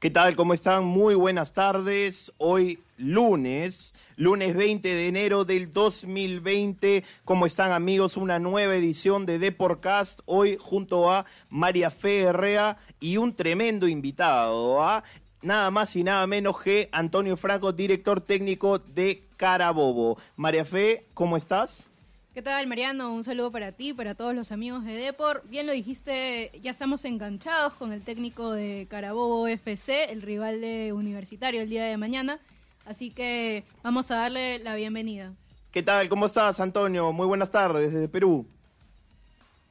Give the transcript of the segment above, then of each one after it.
¿Qué tal? ¿Cómo están? Muy buenas tardes. Hoy lunes, lunes 20 de enero del 2020. ¿Cómo están amigos? Una nueva edición de Deporcast. Hoy junto a María Fe Herrea y un tremendo invitado. ¿ah? Nada más y nada menos que Antonio Franco, director técnico de Carabobo. María Fe, ¿cómo estás? ¿Qué tal, Mariano? Un saludo para ti, para todos los amigos de Depor. Bien lo dijiste, ya estamos enganchados con el técnico de Carabobo FC, el rival de Universitario el día de mañana. Así que vamos a darle la bienvenida. ¿Qué tal? ¿Cómo estás, Antonio? Muy buenas tardes desde Perú.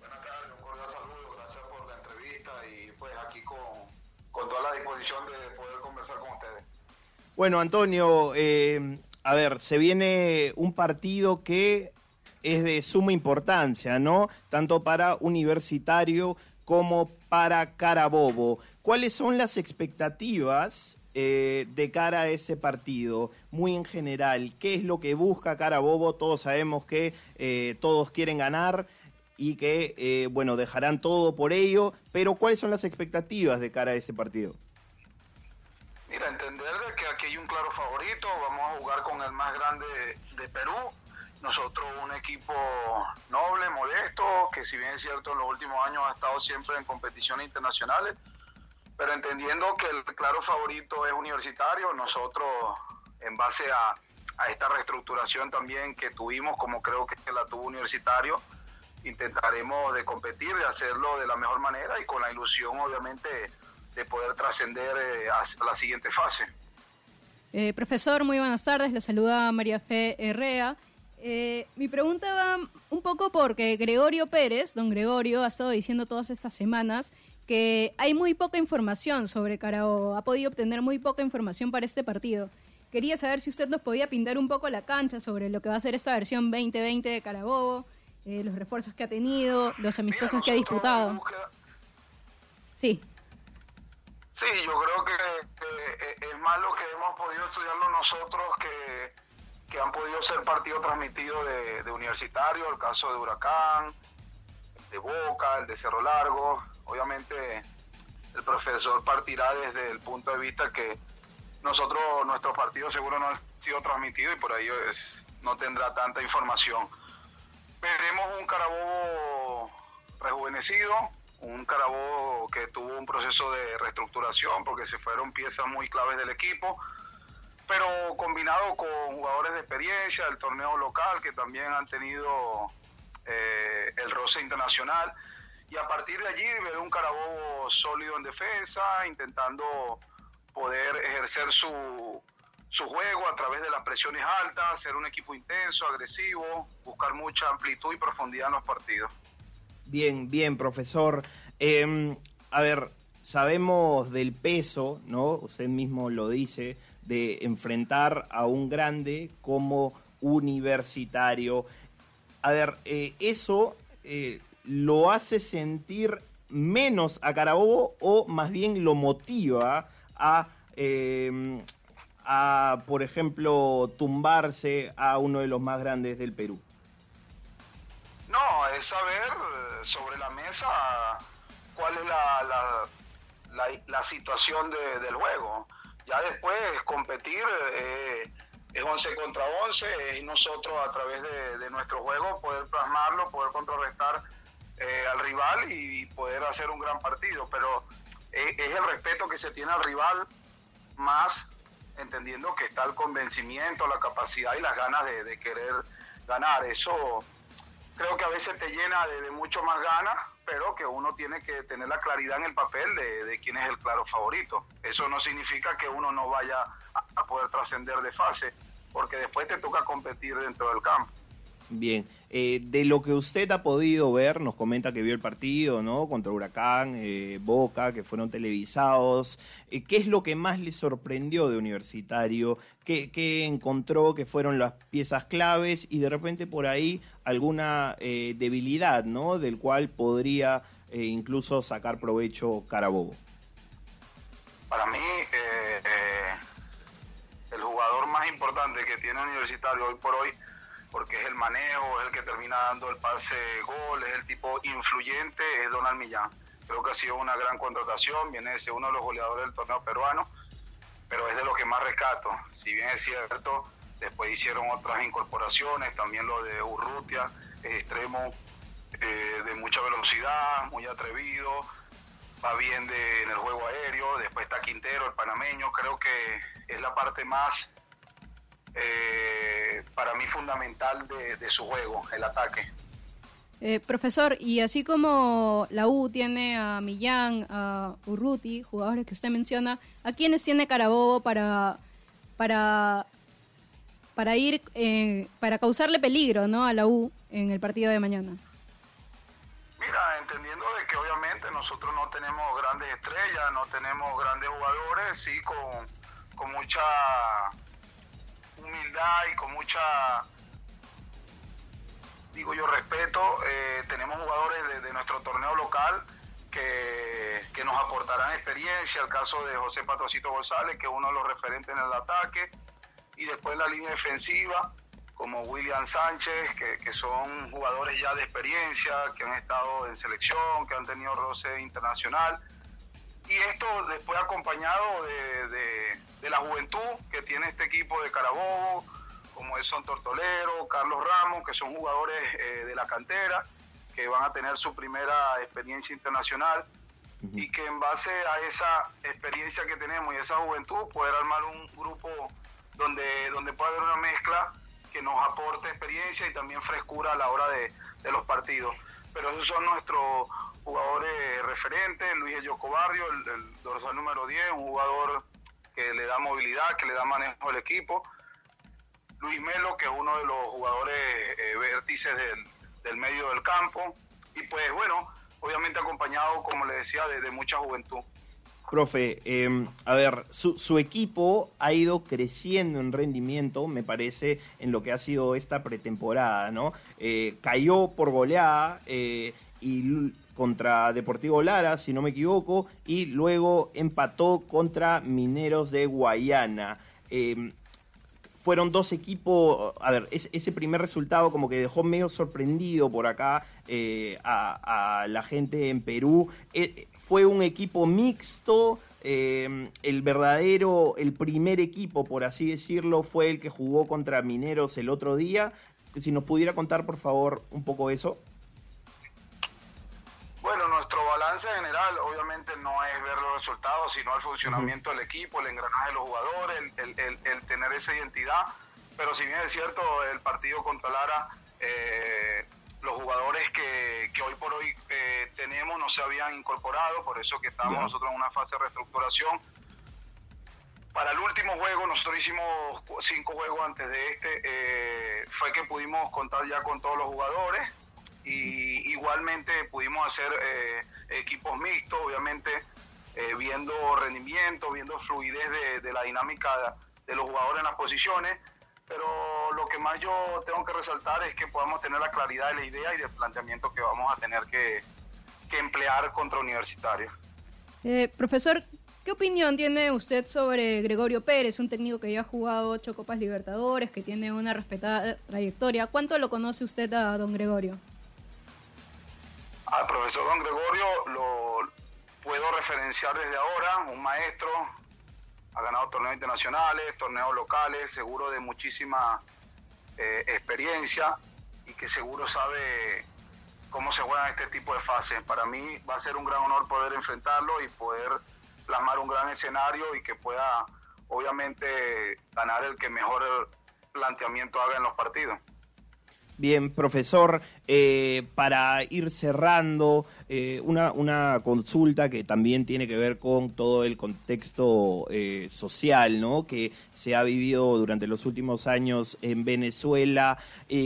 Buenas tardes, un cordial saludo, gracias por la entrevista y pues aquí con, con toda la disposición de poder conversar con ustedes. Bueno, Antonio, eh, a ver, se viene un partido que es de suma importancia, ¿no? Tanto para Universitario como para Carabobo. ¿Cuáles son las expectativas eh, de cara a ese partido? Muy en general, ¿qué es lo que busca Carabobo? Todos sabemos que eh, todos quieren ganar y que, eh, bueno, dejarán todo por ello, pero ¿cuáles son las expectativas de cara a ese partido? Mira, entender de que aquí hay un claro favorito, vamos a jugar con el más grande de Perú, nosotros un equipo noble, modesto, que si bien es cierto en los últimos años ha estado siempre en competiciones internacionales, pero entendiendo que el claro favorito es universitario, nosotros en base a, esta reestructuración también que tuvimos, como creo que la tuvo universitario, intentaremos de competir, de hacerlo de la mejor manera y con la ilusión obviamente de poder trascender eh, a la siguiente fase. Eh, profesor, muy buenas tardes. Le saluda María Fe Herrea. Eh, mi pregunta va un poco porque Gregorio Pérez, don Gregorio, ha estado diciendo todas estas semanas que hay muy poca información sobre Carabobo, ha podido obtener muy poca información para este partido. Quería saber si usted nos podía pintar un poco la cancha sobre lo que va a ser esta versión 2020 de Carabobo, eh, los refuerzos que ha tenido, los amistosos que ha disputado. Sí. Sí, yo creo que, es más lo que hemos podido estudiarlo nosotros que que han podido ser partidos transmitidos de, Universitario, el caso de Huracán, de Boca, el de Cerro Largo. Obviamente el profesor partirá desde el punto de vista que nosotros, nuestros partidos seguro no han sido transmitidos y por ello no tendrá tanta información. Veremos un Carabobo rejuvenecido, un Carabobo que tuvo un proceso de reestructuración porque se fueron piezas muy claves del equipo pero combinado con jugadores de experiencia del torneo local que también han tenido eh, el roce internacional y a partir de allí ver un Carabobo sólido en defensa, intentando poder ejercer su, su juego a través de las presiones altas, ser un equipo intenso, agresivo, buscar mucha amplitud y profundidad en los partidos. Bien, bien, profesor. Em, a ver, sabemos del peso, ¿no? Usted mismo lo dice, de enfrentar a un grande como universitario. A ver, eh, eso eh, lo hace sentir menos a Carabobo o más bien lo motiva a, eh, a, por ejemplo, tumbarse a uno de los más grandes del Perú? No, es saber sobre la mesa cuál es la, la, situación del juego. Ya después competir eh, es 11 contra 11 y nosotros a través de, nuestro juego poder plasmarlo, poder contrarrestar eh, al rival y, poder hacer un gran partido. Pero eh, es el respeto que se tiene al rival más entendiendo que está el convencimiento, la capacidad y las ganas de, querer ganar. Eso creo que a veces te llena de mucho más ganas pero que uno tiene que tener la claridad en el papel de, quién es el claro favorito. Eso no significa que uno no vaya a, poder trascender de fase, porque después te toca competir dentro del campo. Bien, eh, de lo que usted ha podido ver, nos comenta que vio el partido, ¿no? Contra Huracán, eh, Boca, que fueron televisados. Eh, ¿Qué es lo que más le sorprendió de Universitario? ¿Qué, ¿Qué, encontró que fueron las piezas claves y de repente por ahí alguna debilidad, ¿no? Del cual podría incluso sacar provecho Carabobo. Para mí, el jugador más importante que tiene Universitario hoy por hoy porque es el manejo, es el que termina dando el pase gol, es el tipo influyente, es Donald Millán. Creo que ha sido una gran contratación, viene de ser uno de los goleadores del torneo peruano, pero es de lo que más rescato. Si bien es cierto, después hicieron otras incorporaciones, también lo de Urrutia, es extremo eh, de mucha velocidad, muy atrevido, va bien de, en el juego aéreo, después está Quintero, el panameño, creo que es la parte más eh, para mí fundamental de, su juego, el ataque. Eh, profesor, y así como la U tiene a Millán, a Urruti, jugadores que usted menciona, ¿a quiénes tiene Carabobo para, para, para ir, eh, para causarle peligro ¿no? a la U en el partido de mañana? Mira, entendiendo de que obviamente nosotros no tenemos grandes estrellas, no tenemos grandes jugadores, sí con, con mucha y con mucha, digo yo, respeto, eh, tenemos jugadores de, nuestro torneo local que, que, nos aportarán experiencia, el caso de José Patrocito González, que es uno de los referentes en el ataque, y después la línea defensiva, como William Sánchez, que son jugadores ya de experiencia, que han estado en selección, que han tenido roce internacional. Y esto después acompañado de de la juventud que tiene este equipo de Carabobo, como es Son Tortolero, Carlos Ramos, que son jugadores eh, de la cantera, que van a tener su primera experiencia internacional y que en base a esa experiencia que tenemos y esa juventud, poder armar un grupo donde, donde pueda haber una mezcla que nos aporte experiencia y también frescura a la hora de, los partidos. Pero esos son nuestros jugadores referentes, Luis Yoco Barrio, el, dorsal número 10, un jugador que le da movilidad, que le da manejo al equipo. Luis Melo, que es uno de los jugadores eh, vértices del, medio del campo. Y pues bueno, obviamente acompañado, como le decía, de, mucha juventud. Profe, em, a ver, su, equipo ha ido creciendo en rendimiento, me parece, en lo que ha sido esta pretemporada, ¿no? Eh, cayó por goleada eh, y contra Deportivo Lara, si no me equivoco, y luego empató contra Mineros de Guayana. Em, fueron dos equipos, a ver, ese primer resultado como que dejó medio sorprendido por acá eh, a, la gente en Perú. Eh, fue un equipo mixto, em, el verdadero, el primer equipo, por así decirlo, fue el que jugó contra Mineros el otro día. Si nos pudiera contar, por favor, un poco eso. General obviamente no es ver los resultados, sino el funcionamiento del equipo, el engranaje de los jugadores, el, tener esa identidad. Pero si bien es cierto, el partido contra Lara, eh, los jugadores que, hoy por hoy eh, tenemos no se habían incorporado, por eso que estamos nosotros en una fase de reestructuración. Para el último juego, nosotros hicimos cinco juegos antes de este, eh, fue que pudimos contar ya con todos los jugadores y igualmente pudimos hacer eh, equipos mixtos, obviamente eh, viendo rendimiento, viendo fluidez de, la dinámica de los jugadores en las posiciones, pero lo que más yo tengo que resaltar es que podamos tener la claridad de la idea y del planteamiento que vamos a tener que, emplear contra universitarios. Eh, profesor, ¿qué opinión tiene usted sobre Gregorio Pérez, un técnico que ya ha jugado ocho Copas Libertadores, que tiene una respetada trayectoria? ¿Cuánto lo conoce usted a don Gregorio? Al profesor don Gregorio lo puedo referenciar desde ahora, un maestro, ha ganado torneos internacionales, torneos locales, seguro de muchísima eh, experiencia y que seguro sabe cómo se juegan este tipo de fases. Para mí va a ser un gran honor poder enfrentarlo y poder plasmar un gran escenario y que pueda obviamente ganar el que mejor planteamiento haga en los partidos. Bien, profesor, eh, para ir cerrando, eh, una, una, consulta que también tiene que ver con todo el contexto eh, social ¿no? que se ha vivido durante los últimos años en Venezuela.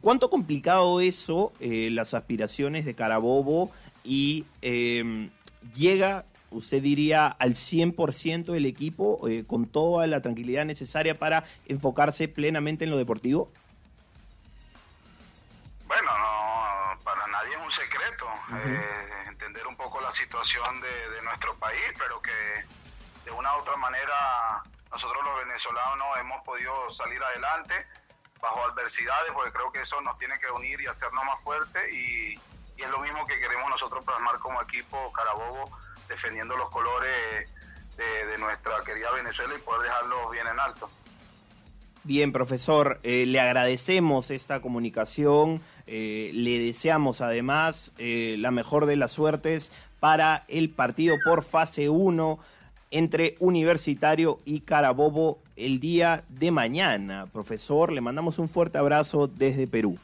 ¿Cuánto complicado eso, las aspiraciones de Carabobo, y em, llega, usted diría, al 100% el equipo con toda la tranquilidad necesaria para enfocarse plenamente en lo deportivo? Bueno, no, para nadie es un secreto eh, entender un poco la situación de, nuestro país, pero que de una u otra manera nosotros los venezolanos hemos podido salir adelante bajo adversidades, porque creo que eso nos tiene que unir y hacernos más fuertes y, es lo mismo que queremos nosotros plasmar como equipo Carabobo, defendiendo los colores de, de nuestra querida Venezuela y poder dejarlos bien en alto. Bien, profesor, eh, le agradecemos esta comunicación, eh, le deseamos además eh, la mejor de las suertes para el partido por fase 1 entre Universitario y Carabobo el día de mañana. Profesor, le mandamos un fuerte abrazo desde Perú.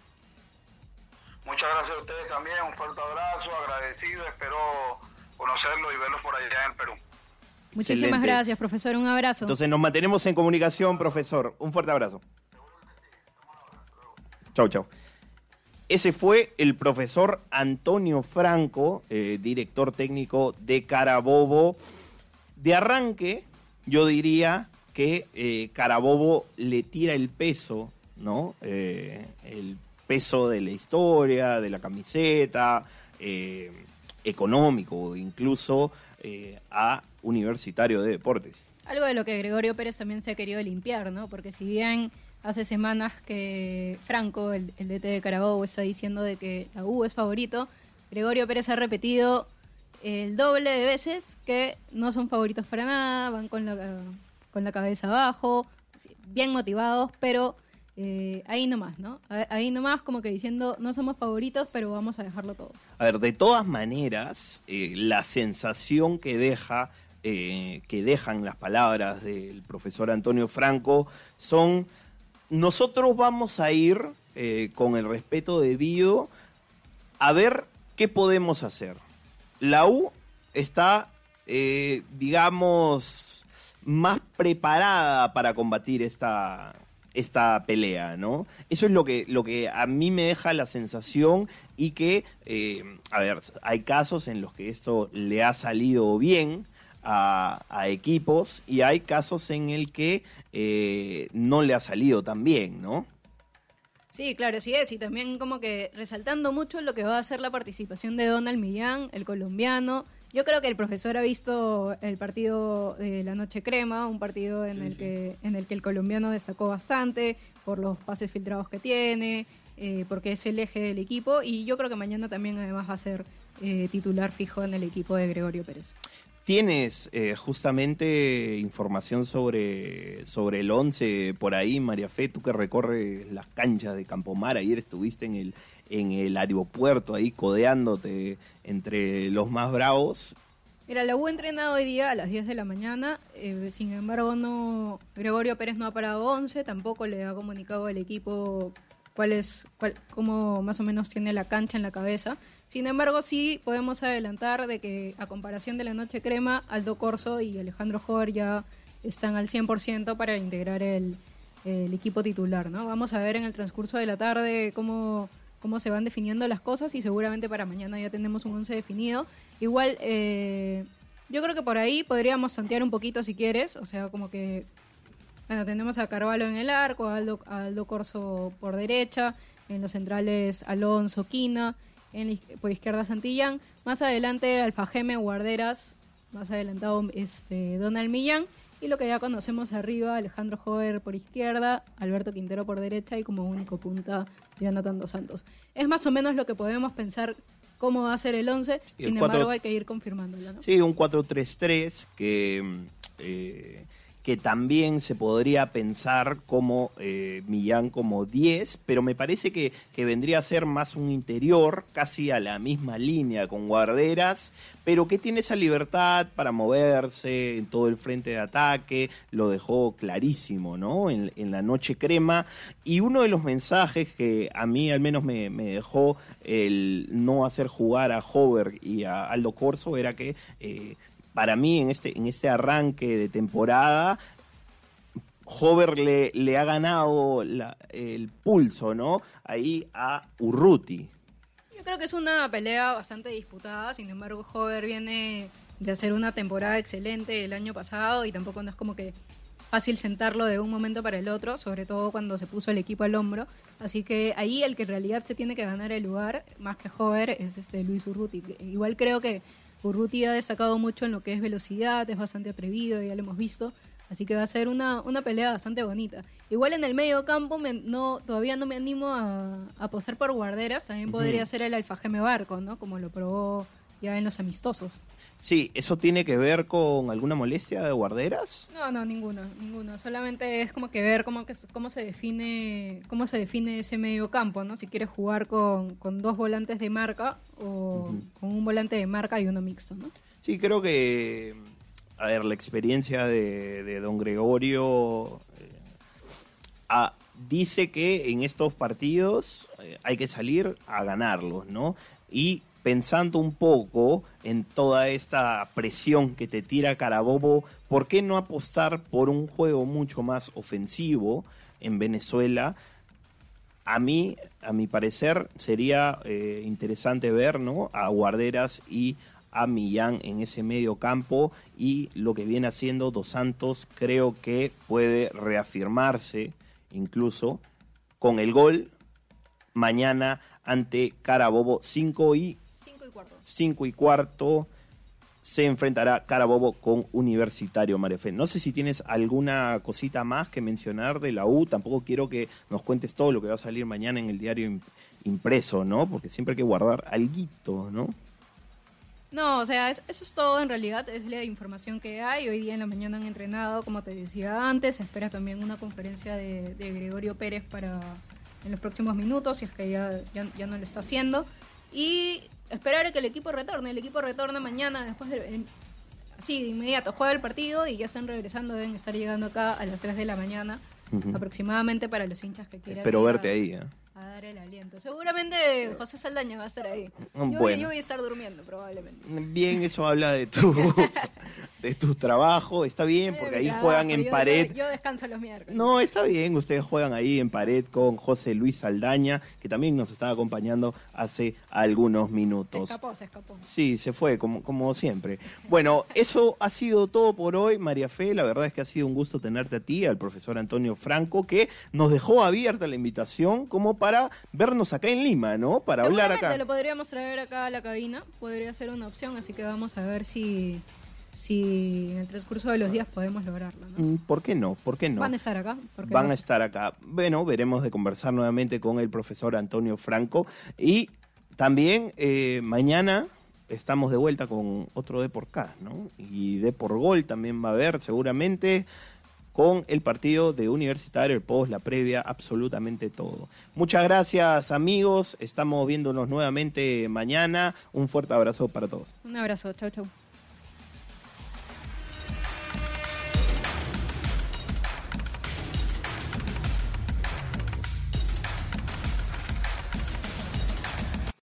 Muchas gracias a ustedes también, un fuerte abrazo, agradecido, espero conocerlo y verlo por allá en Perú. Muchísimas gracias, profesor. Un abrazo. Entonces nos mantenemos en comunicación, profesor. Un fuerte abrazo. Chau, chau. Ese fue el profesor Antonio Franco, eh, director técnico de Carabobo. De arranque, yo diría que eh, Carabobo le tira el peso, ¿no? Eh, el peso de la historia, de la camiseta, económico, incluso a Universitario de Deportes. Algo de lo que Gregorio Pérez también se ha querido limpiar, ¿no? Porque si bien hace semanas que Franco, el, DT de Carabobo, está diciendo de que la U es favorito, Gregorio Pérez ha repetido el doble de veces que no son favoritos para nada, van con la, con la cabeza abajo, bien motivados, pero eh, ahí nomás, ¿no? Ahí nomás como que diciendo, no somos favoritos, pero vamos a dejarlo todo. A ver, de todas maneras, eh, la sensación que deja, eh, que dejan las palabras del profesor Antonio Franco son, nosotros vamos a ir con el respeto debido a ver qué podemos hacer. La U está, digamos, más preparada para combatir esta, esta pelea, ¿no? Eso es lo que, lo que a mí me deja la sensación y que, eh, a ver, hay casos en los que esto le ha salido bien a, equipos y hay casos en el que eh, no le ha salido tan bien, ¿no? Sí, claro, sí es. Y también como que resaltando mucho lo que va a ser la participación de Donald Millán, el colombiano, yo creo que el profesor ha visto el partido de la Noche Crema, un partido en, el, Que, en el que el colombiano destacó bastante por los pases filtrados que tiene, eh, porque es el eje del equipo y yo creo que mañana también además va a ser eh, titular fijo en el equipo de Gregorio Pérez. ¿Tienes eh, justamente información sobre, sobre el 11 por ahí, María Fe? Tú que recorres las canchas de Campomar, ayer estuviste en el, en el aeropuerto ahí codeándote entre los más bravos. Mira, la U entrenado hoy día a las 10 de la mañana, eh, sin embargo no Gregorio Pérez no ha parado 11, tampoco le ha comunicado al equipo cuál es, cuál, cómo más o menos tiene la cancha en la cabeza. Sin embargo, sí podemos adelantar de que a comparación de la Noche Crema, Aldo Corso y Alejandro Jover ya están al 100% para integrar el, equipo titular, ¿no? Vamos a ver en el transcurso de la tarde cómo cómo se van definiendo las cosas y seguramente para mañana ya tenemos un 11 definido. Igual, eh, yo creo que por ahí podríamos santear un poquito si quieres, o sea, como que, bueno, tenemos a Carvalho en el arco, a Aldo, Aldo Corso por derecha, en los centrales Alonso, Quina, en, por izquierda Santillán, más adelante Alfajeme, Guarderas, más adelantado este, Donald Millán, y lo que ya conocemos arriba, Alejandro Jover por izquierda, Alberto Quintero por derecha y como único punta Jonathan Dos Santos. Es más o menos lo que podemos pensar cómo va a ser el 11, sin embargo hay que ir confirmándolo. Sí, un 4-3-3 que, eh, que también se podría pensar como eh, Millán como 10, pero me parece que, que, vendría a ser más un interior, casi a la misma línea con guarderas, pero que tiene esa libertad para moverse en todo el frente de ataque, lo dejó clarísimo, ¿no? En, la noche crema. Y uno de los mensajes que a mí al menos me, me dejó el no hacer jugar a Hover y a Aldo Corso era que... Eh, para mí en este, en este arranque de temporada, Hover le, le ha ganado el pulso, ¿no? Ahí a Urruti. Yo creo que es una pelea bastante disputada, sin embargo Hover viene de hacer una temporada excelente el año pasado y tampoco no es como que fácil sentarlo de un momento para el otro, sobre todo cuando se puso el equipo al hombro. Así que ahí el que en realidad se tiene que ganar el lugar, más que Hover, es este Luis Urruti. Igual creo que Urruti ha destacado mucho en lo que es velocidad, es bastante atrevido, ya lo hemos visto. Así que va a ser una, una pelea bastante bonita. Igual en el medio campo no, todavía no me animo a, apostar por guarderas. También podría ser el Alfajeme Barco, ¿no? Como lo probó ya en los amistosos. Sí, ¿eso tiene que ver con alguna molestia de guarderas? No, no, ninguna, ninguna. Solamente es como que ver cómo, que, cómo se define cómo se define ese medio campo, ¿no? Si quieres jugar con, con dos volantes de marca o con un volante de marca y uno mixto, ¿no? Sí, creo que, a ver, la experiencia de, de don Gregorio eh, a, dice que en estos partidos eh, hay que salir a ganarlos, ¿no? Y pensando un poco en toda esta presión que te tira Carabobo, ¿por qué no apostar por un juego mucho más ofensivo en Venezuela? A mí, a mi parecer, sería eh, interesante ver ¿no? a Guarderas y a Millán en ese medio campo y lo que viene haciendo Dos Santos creo que puede reafirmarse incluso con el gol mañana ante Carabobo 5 y 5 y cuarto se enfrentará Carabobo con Universitario Marefe. No sé si tienes alguna cosita más que mencionar de la U, tampoco quiero que nos cuentes todo lo que va a salir mañana en el diario impreso, ¿no? Porque siempre hay que guardar algo, ¿no? No, o sea, eso, es todo en realidad, es la información que hay. Hoy día en la mañana han entrenado, como te decía antes, se espera también una conferencia de, Gregorio Pérez para en los próximos minutos, si es que ya, ya no lo está haciendo. Y esperar a que el equipo retorne. El equipo retorna mañana, después de, sí, de inmediato, juega el partido y ya están regresando, deben estar llegando acá a las 3 de la mañana, aproximadamente para los hinchas que quieran. Espero verte ahí. ¿eh? A dar el aliento. Seguramente José Saldaña va a estar ahí. Yo, voy a estar durmiendo, probablemente. Bien, eso habla de tu, de tu trabajo. Está bien, porque ahí juegan en pared. Yo descanso los miércoles. No, está bien. Ustedes juegan ahí en pared con José Luis Saldaña, que también nos estaba acompañando hace algunos minutos. Se escapó, se escapó. Sí, se fue, como, como siempre. Bueno, eso ha sido todo por hoy, María Fe. La verdad es que ha sido un gusto tenerte a ti, al profesor Antonio Franco, que nos dejó abierta la invitación como para vernos acá en Lima, ¿no? Para hablar acá. lo podríamos traer acá a la cabina, podría ser una opción, así que vamos a ver si si en el transcurso de los días podemos lograrlo. ¿no? Mm, ¿Por qué no? ¿Por qué no? Van a estar acá. Van a estar acá. Bueno, veremos de conversar nuevamente con el profesor Antonio Franco. Y también eh, mañana estamos de vuelta con otro de por ¿no? Y de por Gol también va a haber seguramente con el partido de Universitario, el post, la previa, absolutamente todo. Muchas gracias amigos, estamos viéndonos nuevamente mañana. Un fuerte abrazo para todos. Un abrazo, chau chau.